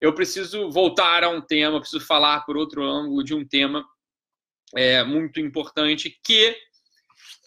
eu preciso voltar a um tema, preciso falar por outro ângulo de um tema é, muito importante que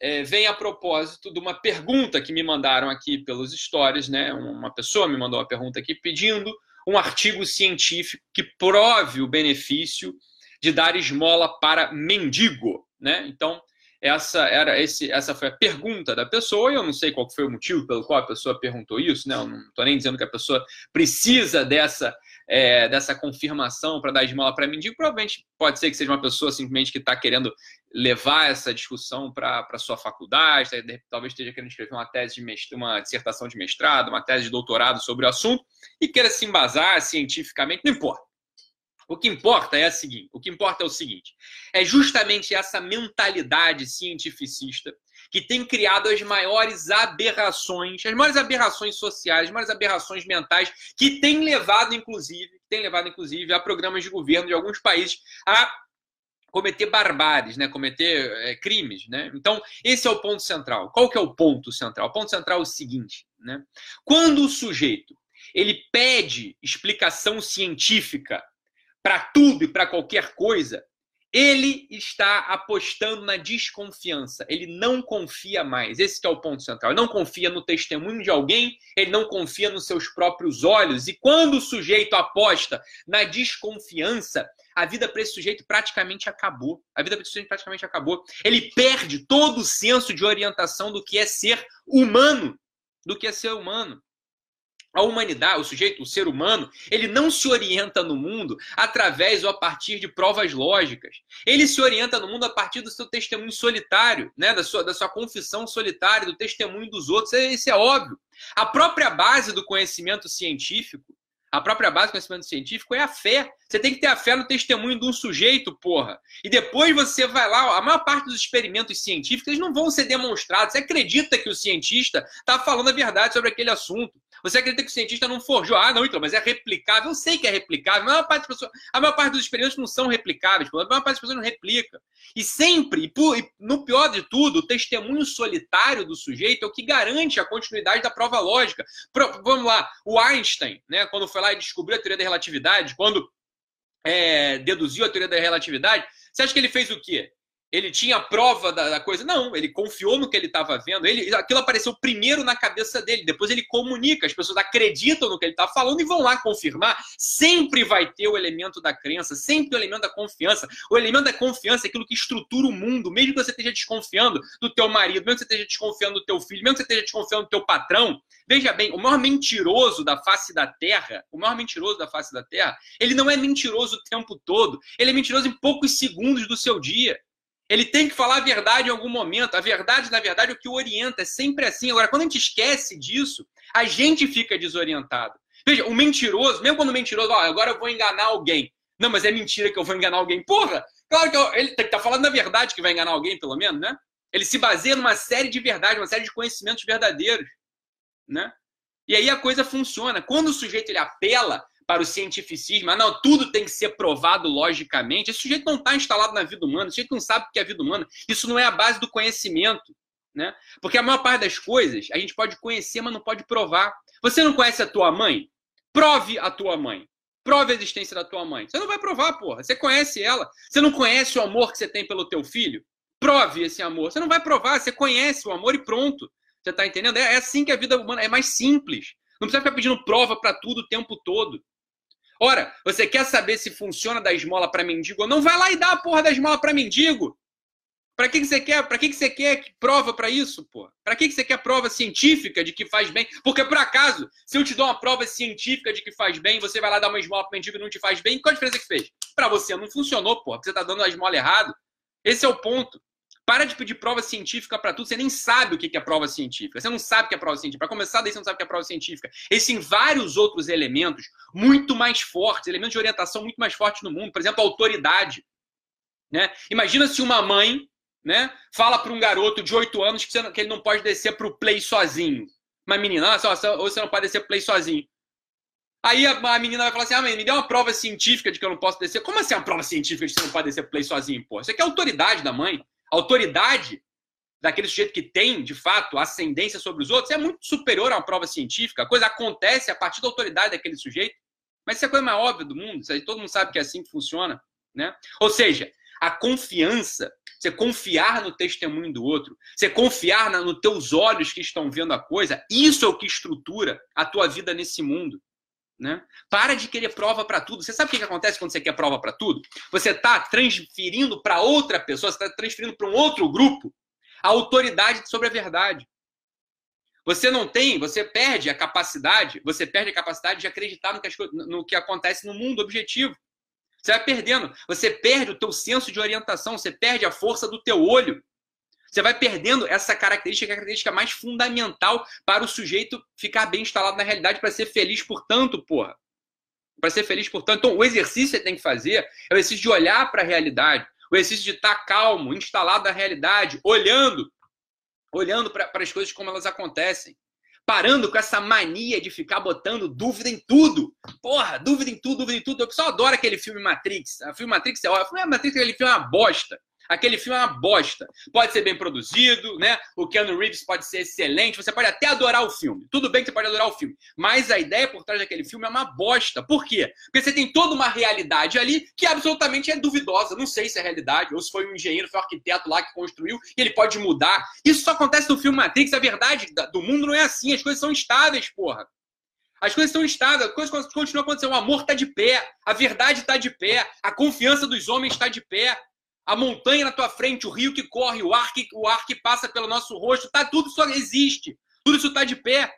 é, vem a propósito de uma pergunta que me mandaram aqui pelos stories, né? Uma pessoa me mandou uma pergunta aqui pedindo um artigo científico que prove o benefício de dar esmola para mendigo, né? Então, essa era esse, essa foi a pergunta da pessoa, e eu não sei qual foi o motivo pelo qual a pessoa perguntou isso, né? Eu não estou nem dizendo que a pessoa precisa dessa é, dessa confirmação para dar esmola para mendigo, provavelmente pode ser que seja uma pessoa simplesmente que está querendo levar essa discussão para a sua faculdade, talvez esteja querendo escrever uma tese de mestrado, uma dissertação de mestrado, uma tese de doutorado sobre o assunto e queira se embasar cientificamente, não importa. O que importa é o seguinte, o que importa é o seguinte, é justamente essa mentalidade cientificista que tem criado as maiores aberrações, as maiores aberrações sociais, as maiores aberrações mentais, que tem levado, inclusive, tem levado, inclusive, a programas de governo de alguns países a cometer barbáries, né? cometer é, crimes. Né? Então, esse é o ponto central. Qual que é o ponto central? O ponto central é o seguinte: né? quando o sujeito ele pede explicação científica para tudo e para qualquer coisa, ele está apostando na desconfiança. Ele não confia mais. Esse é o ponto central. Ele não confia no testemunho de alguém, ele não confia nos seus próprios olhos. E quando o sujeito aposta na desconfiança, a vida para esse sujeito praticamente acabou. A vida para esse sujeito praticamente acabou. Ele perde todo o senso de orientação do que é ser humano, do que é ser humano. A humanidade, o sujeito, o ser humano, ele não se orienta no mundo através ou a partir de provas lógicas. Ele se orienta no mundo a partir do seu testemunho solitário, né? da, sua, da sua confissão solitária, do testemunho dos outros. Isso é óbvio. A própria base do conhecimento científico a própria base do conhecimento científico é a fé. Você tem que ter a fé no testemunho de um sujeito, porra. E depois você vai lá. A maior parte dos experimentos científicos eles não vão ser demonstrados. Você acredita que o cientista está falando a verdade sobre aquele assunto. Você acredita que o cientista não forjou? Ah, não, então, mas é replicável. Eu sei que é replicável. A maior parte, pessoas, a maior parte dos experimentos não são replicáveis. A maior parte das pessoas não replica. E sempre, e no pior de tudo, o testemunho solitário do sujeito é o que garante a continuidade da prova lógica. Pro, vamos lá, o Einstein, né, quando foi lá e descobriu a teoria da relatividade, quando é, deduziu a teoria da relatividade, você acha que ele fez o quê? Ele tinha prova da, da, coisa. Não, ele confiou no que ele estava vendo. Ele, aquilo apareceu primeiro na cabeça dele. Depois ele comunica. As pessoas acreditam no que ele está falando e vão lá confirmar. Sempre vai ter o elemento da crença, sempre o elemento da confiança. O elemento da confiança é aquilo que estrutura o mundo. Mesmo que você esteja desconfiando do teu marido, mesmo que você esteja desconfiando do teu filho, mesmo que você esteja desconfiando do teu patrão. Veja bem, o maior mentiroso da face da Terra, o maior mentiroso da face da Terra, ele não é mentiroso o tempo todo. Ele é mentiroso em poucos segundos do seu dia. Ele tem que falar a verdade em algum momento. A verdade, na verdade, é o que o orienta. É sempre assim. Agora, quando a gente esquece disso, a gente fica desorientado. Veja, o mentiroso, mesmo quando o mentiroso, ó, agora eu vou enganar alguém. Não, mas é mentira que eu vou enganar alguém. Porra! Claro que eu, ele tá falando a verdade que vai enganar alguém, pelo menos, né? Ele se baseia numa série de verdades, uma série de conhecimentos verdadeiros, né? E aí a coisa funciona. Quando o sujeito ele apela para o cientificismo, ah, não, tudo tem que ser provado logicamente. Esse sujeito não está instalado na vida humana, esse sujeito não sabe o que é a vida humana. Isso não é a base do conhecimento. Né? Porque a maior parte das coisas a gente pode conhecer, mas não pode provar. Você não conhece a tua mãe? Prove a tua mãe. Prove a existência da tua mãe. Você não vai provar, porra. Você conhece ela. Você não conhece o amor que você tem pelo teu filho? Prove esse amor. Você não vai provar, você conhece o amor e pronto. Você está entendendo? É assim que a vida humana é mais simples. Não precisa ficar pedindo prova para tudo o tempo todo. Ora, você quer saber se funciona da esmola para mendigo ou não? Vai lá e dá a porra da esmola para mendigo. Para que, que você quer? Para que, que você quer prova para isso, pô? Para que, que você quer prova científica de que faz bem? Porque por acaso, se eu te dou uma prova científica de que faz bem, você vai lá dar uma esmola para mendigo e não te faz bem, qual a diferença que fez? Para você não funcionou, pô, você tá dando a esmola errado. Esse é o ponto. Para de pedir prova científica para tudo. Você nem sabe o que é prova científica. Você não sabe o que é prova científica. Para começar, daí você não sabe o que é prova científica. Existem vários outros elementos muito mais fortes, elementos de orientação muito mais fortes no mundo. Por exemplo, a autoridade. Né? Imagina se uma mãe né, fala para um garoto de 8 anos que, que ele não pode descer para o play sozinho. Uma menina, ah, ou você não pode descer para play sozinho. Aí a, menina vai falar assim: ah, mãe, me dê uma prova científica de que eu não posso descer. Como assim uma prova científica de que você não pode descer play sozinho, pô? Isso aqui é autoridade da mãe autoridade daquele sujeito que tem, de fato, ascendência sobre os outros é muito superior a uma prova científica. A coisa acontece a partir da autoridade daquele sujeito. Mas isso é a coisa mais óbvia do mundo. Todo mundo sabe que é assim que funciona. Né? Ou seja, a confiança, você confiar no testemunho do outro, você confiar nos teus olhos que estão vendo a coisa, isso é o que estrutura a tua vida nesse mundo. Né? Para de querer prova para tudo. Você sabe o que, que acontece quando você quer prova para tudo? Você está transferindo para outra pessoa, você está transferindo para um outro grupo a autoridade sobre a verdade. Você não tem, você perde a capacidade, você perde a capacidade de acreditar no que, no que acontece no mundo objetivo. Você vai perdendo, você perde o teu senso de orientação, você perde a força do teu olho. Você vai perdendo essa característica, que é a característica mais fundamental para o sujeito ficar bem instalado na realidade, para ser feliz, portanto, porra. Para ser feliz, portanto. Então, o exercício que você tem que fazer é o exercício de olhar para a realidade, o exercício de estar calmo, instalado na realidade, olhando, olhando para as coisas como elas acontecem parando com essa mania de ficar botando dúvida em tudo. Porra, dúvida em tudo, dúvida em tudo. O pessoal adora aquele filme Matrix. O filme Matrix é ótimo. Ah, Matrix, aquele filme é uma bosta. Aquele filme é uma bosta. Pode ser bem produzido, né? O Keanu Reeves pode ser excelente. Você pode até adorar o filme. Tudo bem que você pode adorar o filme. Mas a ideia por trás daquele filme é uma bosta. Por quê? Porque você tem toda uma realidade ali que absolutamente é duvidosa. Não sei se é realidade, ou se foi um engenheiro, foi um arquiteto lá que construiu, e ele pode mudar. Isso só acontece no filme Matrix. A verdade do mundo não é assim. As coisas são estáveis, porra. As coisas estão estáveis, as coisas continuam acontecendo. O amor está de pé, a verdade está de pé, a confiança dos homens está de pé a montanha na tua frente, o rio que corre, o ar que, o ar que passa pelo nosso rosto, tá, tudo só existe. Tudo isso está de pé.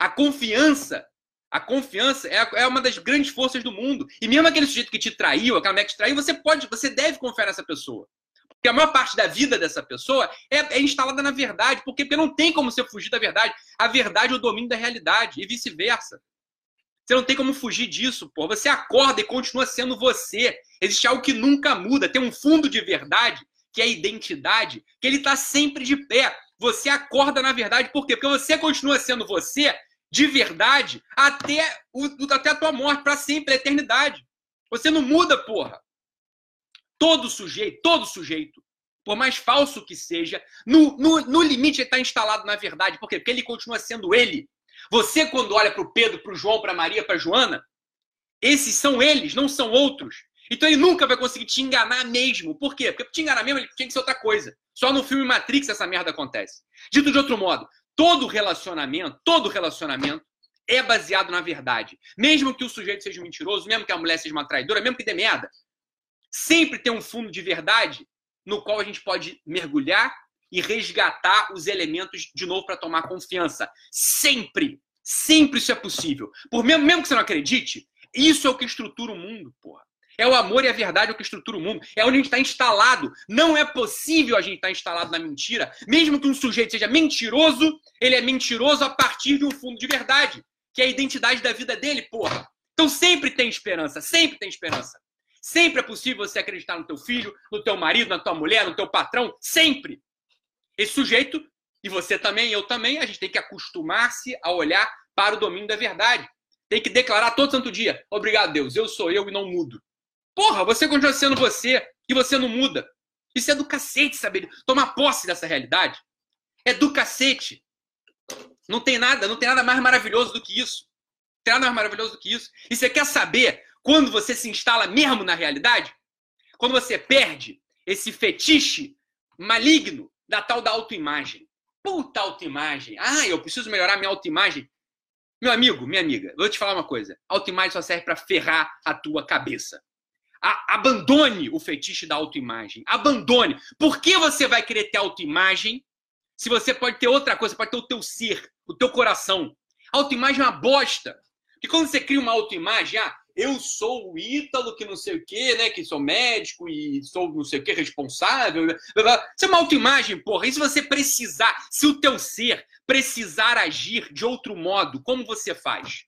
A confiança, a confiança é, é uma das grandes forças do mundo. E mesmo aquele sujeito que te traiu, aquela mulher que te traiu, você pode, você deve confiar nessa pessoa. Porque a maior parte da vida dessa pessoa é, é instalada na verdade. Porque, porque não tem como você fugir da verdade. A verdade é o domínio da realidade e vice-versa. Você não tem como fugir disso, pô. Você acorda e continua sendo você. Existe algo que nunca muda. Tem um fundo de verdade, que é a identidade, que ele está sempre de pé. Você acorda na verdade, por quê? Porque você continua sendo você de verdade até, o, até a tua morte, para sempre, a eternidade. Você não muda, porra. Todo sujeito, todo sujeito, por mais falso que seja, no, no, no limite ele está instalado na verdade. Por quê? Porque ele continua sendo ele. Você, quando olha para o Pedro, para o João, para a Maria, para a Joana, esses são eles, não são outros. Então ele nunca vai conseguir te enganar mesmo. Por quê? Porque te enganar mesmo ele tinha que ser outra coisa. Só no filme Matrix essa merda acontece. Dito de outro modo, todo relacionamento, todo relacionamento é baseado na verdade. Mesmo que o sujeito seja mentiroso, mesmo que a mulher seja uma traidora, mesmo que dê merda, sempre tem um fundo de verdade no qual a gente pode mergulhar e resgatar os elementos de novo para tomar confiança. Sempre, sempre isso é possível. Por mesmo, mesmo que você não acredite, isso é o que estrutura o mundo, porra. É o amor e a verdade o que estrutura o mundo. É onde a gente está instalado. Não é possível a gente estar tá instalado na mentira. Mesmo que um sujeito seja mentiroso, ele é mentiroso a partir de um fundo de verdade, que é a identidade da vida dele, porra. Então sempre tem esperança, sempre tem esperança. Sempre é possível você acreditar no teu filho, no teu marido, na tua mulher, no teu patrão, sempre. Esse sujeito, e você também, eu também, a gente tem que acostumar-se a olhar para o domínio da verdade. Tem que declarar todo santo dia: obrigado, Deus, eu sou eu e não mudo. Porra, você continua sendo você e você não muda. Isso é do cacete, saber tomar posse dessa realidade. É do cacete. Não tem nada, não tem nada mais maravilhoso do que isso. Não tem nada mais maravilhoso do que isso. E você quer saber quando você se instala mesmo na realidade? Quando você perde esse fetiche maligno da tal da autoimagem. Puta autoimagem. Ah, eu preciso melhorar minha autoimagem. Meu amigo, minha amiga, vou te falar uma coisa. Autoimagem só serve para ferrar a tua cabeça. A abandone o fetiche da autoimagem. Abandone. Por que você vai querer ter autoimagem se você pode ter outra coisa? Pode ter o teu ser, o teu coração. Autoimagem é uma bosta. Porque quando você cria uma autoimagem, ah, eu sou o Ítalo, que não sei o quê, né? Que sou médico e sou não sei o quê, responsável. Isso é uma autoimagem, porra. E se você precisar, se o teu ser precisar agir de outro modo, como você faz?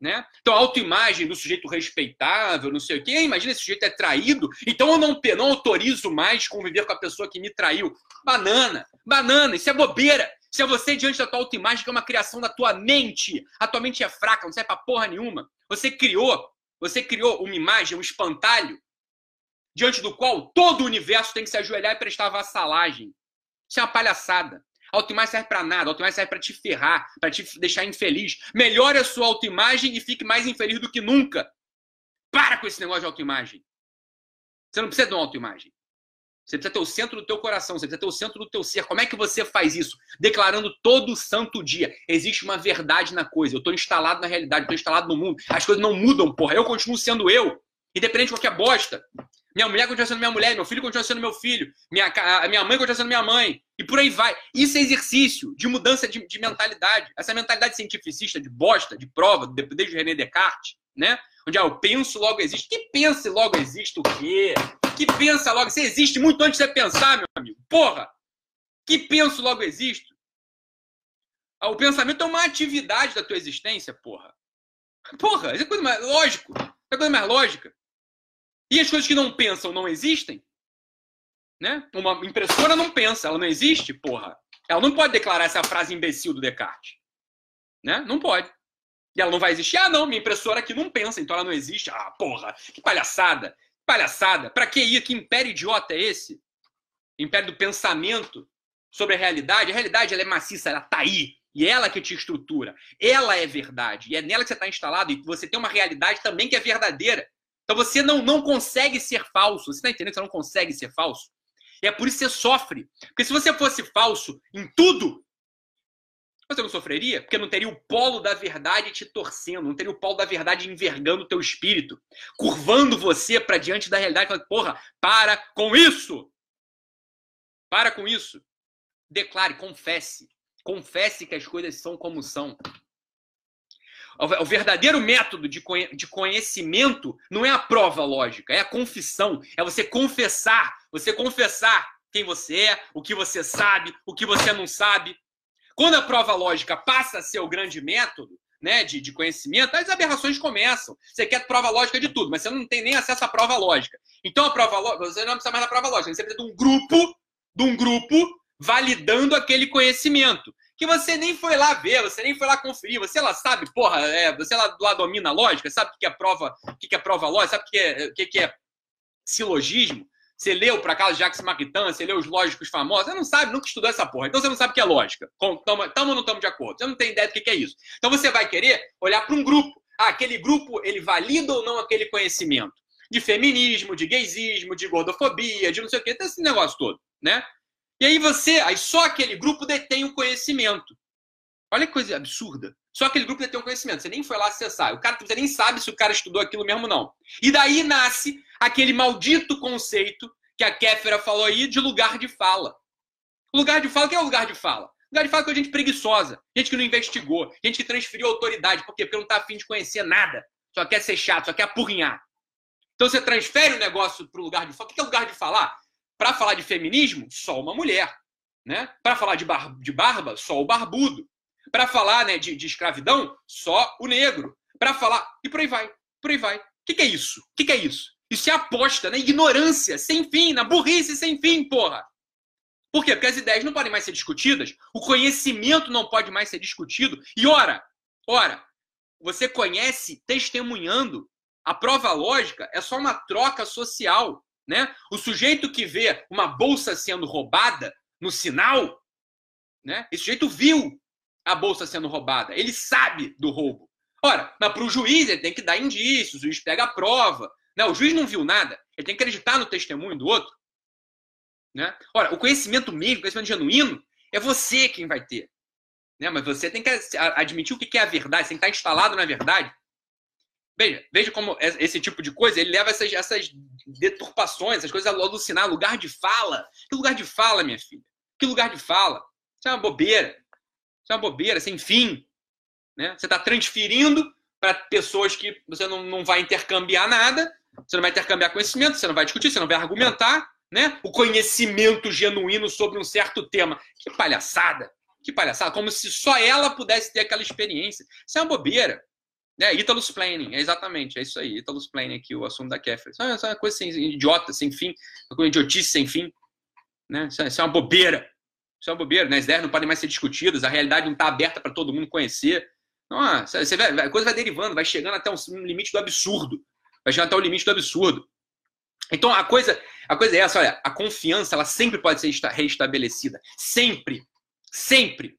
Né? Então, a autoimagem do sujeito respeitável, não sei o quê. Imagina esse sujeito é traído, então eu não, não autorizo mais conviver com a pessoa que me traiu. Banana, banana, isso é bobeira. Se é você diante da tua autoimagem, que é uma criação da tua mente. A tua mente é fraca, não serve pra porra nenhuma. Você criou, você criou uma imagem, um espantalho, diante do qual todo o universo tem que se ajoelhar e prestar vassalagem. Isso é uma palhaçada. Autoimagem serve para nada. Autoimagem serve para te ferrar, para te deixar infeliz. Melhore a sua autoimagem e fique mais infeliz do que nunca. Para com esse negócio de autoimagem. Você não precisa de uma autoimagem. Você precisa ter o centro do teu coração, você precisa ter o centro do teu ser. Como é que você faz isso? Declarando todo santo dia. Existe uma verdade na coisa. Eu estou instalado na realidade, estou instalado no mundo. As coisas não mudam, porra. Eu continuo sendo eu. Independente de qualquer bosta. Minha mulher continua sendo minha mulher, meu filho continua sendo meu filho, minha, a minha mãe continua sendo minha mãe. E por aí vai. Isso é exercício de mudança de, de mentalidade. Essa mentalidade cientificista de bosta, de prova, desde René Descartes, né? Onde ah, eu penso, logo existe. Que pensa e logo existe o quê? Que pensa logo? Você existe muito antes de você pensar, meu amigo. Porra! Que penso logo existe? Ah, o pensamento é uma atividade da tua existência, porra. Porra, isso é coisa mais lógico. É coisa mais lógica. E as coisas que não pensam não existem? Né? Uma impressora não pensa, ela não existe, porra. Ela não pode declarar essa frase imbecil do Descartes. Né? Não pode. E ela não vai existir. Ah, não, minha impressora aqui não pensa, então ela não existe. Ah, porra, que palhaçada. Palhaçada. Pra que ir? Que império idiota é esse? Império do pensamento sobre a realidade. A realidade ela é maciça, ela tá aí. E ela que te estrutura. Ela é verdade. E é nela que você está instalado. E você tem uma realidade também que é verdadeira. Então você não, não consegue ser falso. Você está entendendo você não consegue ser falso? E é por isso que você sofre. Porque se você fosse falso em tudo, você não sofreria? Porque não teria o polo da verdade te torcendo, não teria o polo da verdade envergando o teu espírito, curvando você para diante da realidade, falando, porra, para com isso! Para com isso. Declare, confesse. Confesse que as coisas são como são. O verdadeiro método de conhecimento não é a prova lógica, é a confissão. É você confessar, você confessar quem você é, o que você sabe, o que você não sabe. Quando a prova lógica passa a ser o grande método né, de, de conhecimento, as aberrações começam. Você quer prova lógica de tudo, mas você não tem nem acesso à prova lógica. Então a prova lógica, você não precisa mais da prova lógica, você precisa de um grupo, de um grupo validando aquele conhecimento que você nem foi lá ver, você nem foi lá conferir, você lá sabe, porra, é, você lá, lá domina a lógica, sabe o que é prova, o que é prova lógica, sabe o que é, o que é silogismo? Você leu, por acaso, Jacques Maritain, você leu os lógicos famosos, você não sabe, nunca estudou essa porra. Então você não sabe o que é lógica. Estamos ou não estamos de acordo? Você não tem ideia do que é isso. Então você vai querer olhar para um grupo. Ah, aquele grupo, ele valida ou não aquele conhecimento? De feminismo, de gaysismo, de gordofobia, de não sei o quê, esse negócio todo, né? E aí você, aí só aquele grupo detém o conhecimento. Olha que coisa absurda. Só aquele grupo detém o conhecimento. Você nem foi lá acessar. O cara você nem sabe se o cara estudou aquilo mesmo não. E daí nasce aquele maldito conceito que a Kéfera falou aí de lugar de fala. Lugar de fala, o que é o lugar de fala? Lugar de fala é gente preguiçosa, gente que não investigou, gente que transferiu autoridade. Por quê? Porque não está afim de conhecer nada. Só quer ser chato, só quer apurrinhar. Então você transfere o negócio para o lugar de fala. O que é lugar de falar? Para falar de feminismo, só uma mulher. Né? Para falar de, bar de barba, só o barbudo. Para falar né, de, de, escravidão, só o negro. Para falar. E por aí vai. Por aí vai. O que, que, é isso? O que, que, é isso? Isso é aposta na ignorância sem fim, na burrice sem fim, porra. Por quê? Porque as ideias não podem mais ser discutidas, o conhecimento não pode mais ser discutido. E ora, ora, você conhece testemunhando. A prova lógica é só uma troca social. Né? O sujeito que vê uma bolsa sendo roubada no sinal, né? esse sujeito viu a bolsa sendo roubada, ele sabe do roubo. Ora, mas para o juiz ele tem que dar indícios, o juiz pega a prova. Né? O juiz não viu nada, ele tem que acreditar no testemunho do outro. Né? Ora, o conhecimento mesmo, o conhecimento genuíno, é você quem vai ter. Né? Mas você tem que admitir o que é a verdade, você tem que estar instalado na verdade. Veja, veja como esse tipo de coisa ele leva essas, essas deturpações, essas coisas a alucinar, lugar de fala. Que lugar de fala, minha filha? Que lugar de fala? Isso é uma bobeira. Isso é uma bobeira, sem fim. Né? Você está transferindo para pessoas que você não, não vai intercambiar nada, você não vai intercambiar conhecimento, você não vai discutir, você não vai argumentar. Né? O conhecimento genuíno sobre um certo tema. Que palhaçada! Que palhaçada! Como se só ela pudesse ter aquela experiência. Isso é uma bobeira. É, Italus Planning, é exatamente, é isso aí. Italus Planning aqui, o assunto da Kefir. Isso é uma coisa sem, idiota, sem fim, uma coisa idiotice sem fim. Né? Isso, é, isso é uma bobeira. Isso é uma bobeira, né? As ideias não podem mais ser discutidas, a realidade não está aberta para todo mundo conhecer. Nossa, você vai, a coisa vai derivando, vai chegando até um limite do absurdo. Vai chegando até o limite do absurdo. Então a coisa, a coisa é essa, olha, a confiança ela sempre pode ser reestabelecida. Sempre. Sempre.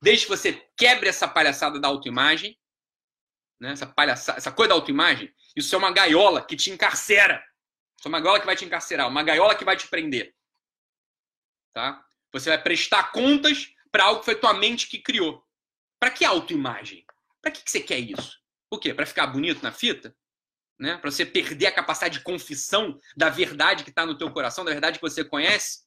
Desde que você quebre essa palhaçada da autoimagem, né? essa, palhaçada, essa coisa da autoimagem, isso é uma gaiola que te encarcera. Isso é uma gaiola que vai te encarcerar, uma gaiola que vai te prender. Tá? Você vai prestar contas para algo que foi tua mente que criou. Para que autoimagem? Para que, que você quer isso? O quê? Para ficar bonito na fita? Né? Para você perder a capacidade de confissão da verdade que está no teu coração, da verdade que você conhece?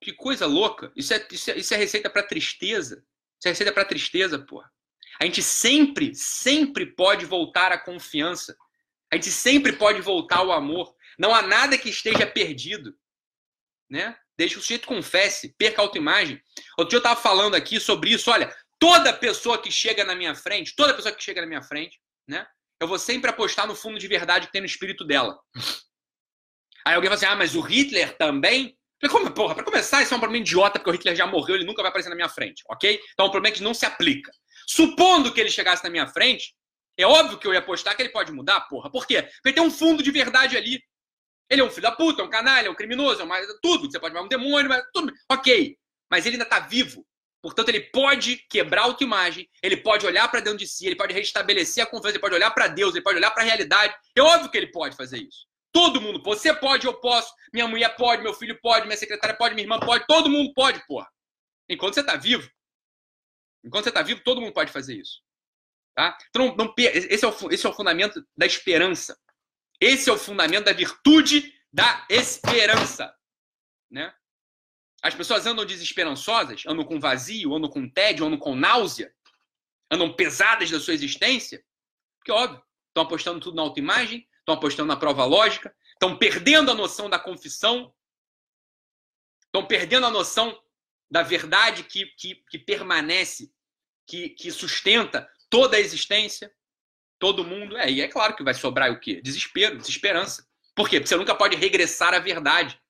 Que coisa louca. Isso é, isso é, isso é receita para tristeza. Isso é receita para tristeza, porra. A gente sempre, sempre pode voltar à confiança. A gente sempre pode voltar ao amor. Não há nada que esteja perdido. Né? Desde que o sujeito confesse, perca a autoimagem. Outro dia eu estava falando aqui sobre isso. Olha, toda pessoa que chega na minha frente, toda pessoa que chega na minha frente, né? Eu vou sempre apostar no fundo de verdade que tem no espírito dela. Aí alguém fala assim: ah, mas o Hitler também? Falei, como, porra, pra começar, isso é um problema idiota, porque o Hitler já morreu, ele nunca vai aparecer na minha frente, ok? Então é um problema que não se aplica. Supondo que ele chegasse na minha frente, é óbvio que eu ia apostar que ele pode mudar, porra. Por quê? Porque tem um fundo de verdade ali. Ele é um filho da puta, é um canalha, é um criminoso, é uma, tudo. Você pode chamar um demônio, mas tudo. Ok. Mas ele ainda tá vivo. Portanto, ele pode quebrar a autoimagem, ele pode olhar para dentro de si, ele pode restabelecer a confiança, ele pode olhar para Deus, ele pode olhar para a realidade. É óbvio que ele pode fazer isso. Todo mundo. Você pode, eu posso, minha mulher pode, meu filho pode, minha secretária pode, minha irmã pode, todo mundo pode, porra. Enquanto você tá vivo. Enquanto você tá vivo, todo mundo pode fazer isso. Tá? Então, não, não, esse, é o, esse é o fundamento da esperança. Esse é o fundamento da virtude da esperança. Né? As pessoas andam desesperançosas, andam com vazio, andam com tédio, andam com náusea, andam pesadas da sua existência, porque, óbvio, estão apostando tudo na autoimagem, estão apostando na prova lógica, estão perdendo a noção da confissão, estão perdendo a noção da verdade que, que, que permanece, que, que sustenta toda a existência, todo mundo. É, e é claro que vai sobrar o quê? Desespero, desesperança. Por quê? Porque você nunca pode regressar à verdade.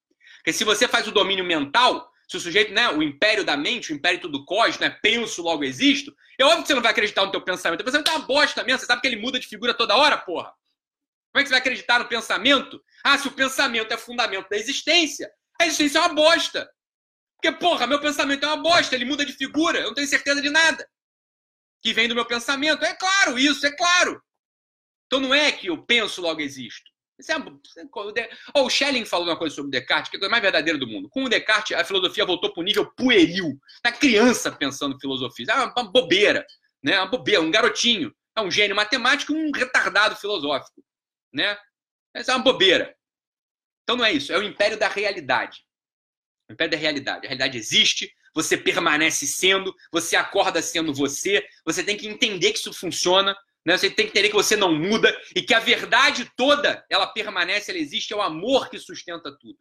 Porque se você faz o domínio mental, se o sujeito, né, o império da mente, o império tudo cos, né, penso, logo existo, é óbvio que você não vai acreditar no teu pensamento. O pensamento é uma bosta mesmo, você sabe que ele muda de figura toda hora, porra. Como é que você vai acreditar no pensamento? Ah, se o pensamento é fundamento da existência, a existência é uma bosta. Porque, porra, meu pensamento é uma bosta, ele muda de figura, eu não tenho certeza de nada. Que vem do meu pensamento. É claro isso, é claro. Então não é que eu penso, logo existo. Isso oh, o Schelling falou uma coisa sobre Descartes, que é a coisa mais verdadeira do mundo. Com o Descartes, a filosofia voltou para o nível pueril. Da criança pensando filosofia. É uma, bobeira. Né? Uma bobeira, um garotinho. É um gênio matemático um retardado filosófico né? Essa é uma bobeira. Então não é isso, é o império da realidade. O império da realidade. A realidade existe, você permanece sendo, você acorda sendo você, você tem que entender que isso funciona, né? Você tem que entender que você não muda e que a verdade toda, ela permanece, ela existe, é o amor que sustenta tudo.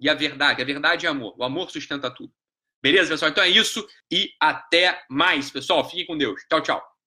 E a verdade, a verdade é amor, o amor sustenta tudo. Beleza, pessoal? Então é isso e até mais, pessoal. Fiquem com Deus. Tchau, tchau.